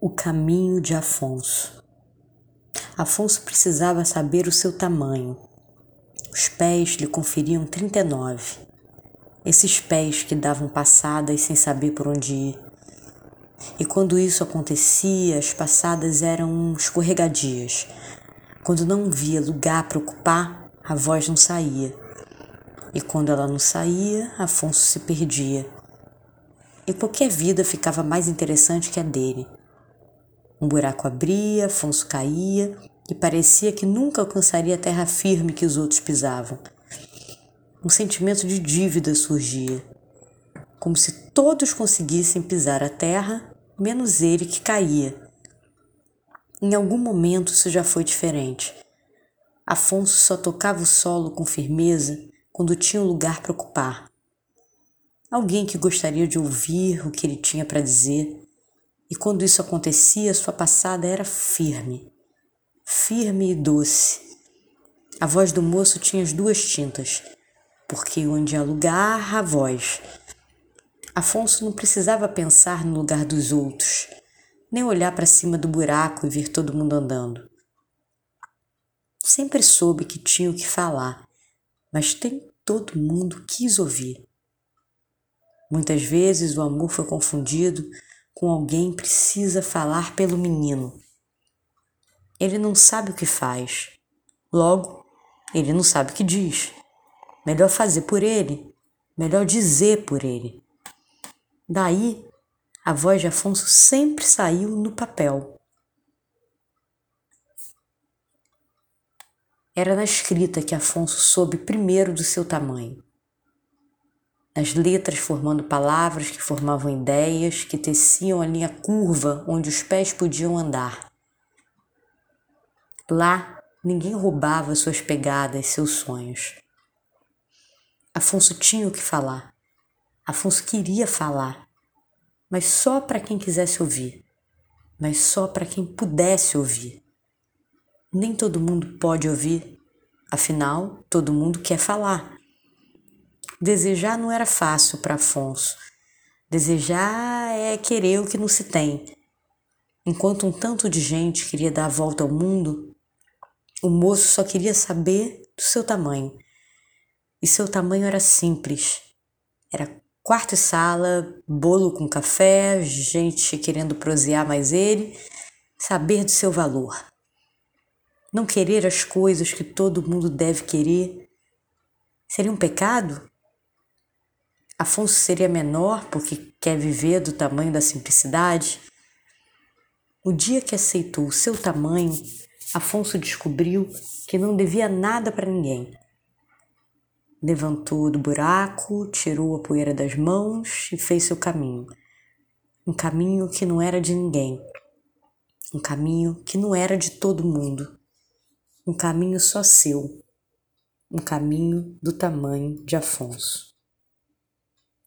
O caminho de Afonso. Afonso precisava saber o seu tamanho. Os pés lhe conferiam 39. Esses pés que davam passadas sem saber por onde ir. E quando isso acontecia, as passadas eram escorregadias. Quando não via lugar para ocupar, a voz não saía. E quando ela não saía, Afonso se perdia. E qualquer vida ficava mais interessante que a dele. Um buraco abria, Afonso caía e parecia que nunca alcançaria a terra firme que os outros pisavam. Um sentimento de dívida surgia, como se todos conseguissem pisar a terra, menos ele que caía. Em algum momento isso já foi diferente. Afonso só tocava o solo com firmeza quando tinha um lugar para ocupar. Alguém que gostaria de ouvir o que ele tinha para dizer e quando isso acontecia, sua passada era firme, firme e doce. A voz do moço tinha as duas tintas, porque onde há lugar, há voz. Afonso não precisava pensar no lugar dos outros, nem olhar para cima do buraco e ver todo mundo andando. Sempre soube que tinha o que falar, mas nem todo mundo quis ouvir. Muitas vezes o amor foi confundido com alguém precisa falar pelo menino. Ele não sabe o que faz. Logo, ele não sabe o que diz. Melhor fazer por ele, melhor dizer por ele. Daí, a voz de Afonso sempre saiu no papel. Era na escrita que Afonso soube primeiro do seu tamanho as letras formando palavras que formavam ideias, que teciam a linha curva onde os pés podiam andar. Lá, ninguém roubava suas pegadas, seus sonhos. Afonso tinha o que falar. Afonso queria falar, mas só para quem quisesse ouvir, mas só para quem pudesse ouvir. Nem todo mundo pode ouvir, afinal, todo mundo quer falar. Desejar não era fácil para Afonso. Desejar é querer o que não se tem. Enquanto um tanto de gente queria dar a volta ao mundo, o moço só queria saber do seu tamanho. E seu tamanho era simples. Era quarto e sala, bolo com café, gente querendo prosear mais ele, saber do seu valor. Não querer as coisas que todo mundo deve querer seria um pecado? Afonso seria menor porque quer viver do tamanho da simplicidade? O dia que aceitou o seu tamanho, Afonso descobriu que não devia nada para ninguém. Levantou do buraco, tirou a poeira das mãos e fez seu caminho. Um caminho que não era de ninguém. Um caminho que não era de todo mundo. Um caminho só seu. Um caminho do tamanho de Afonso.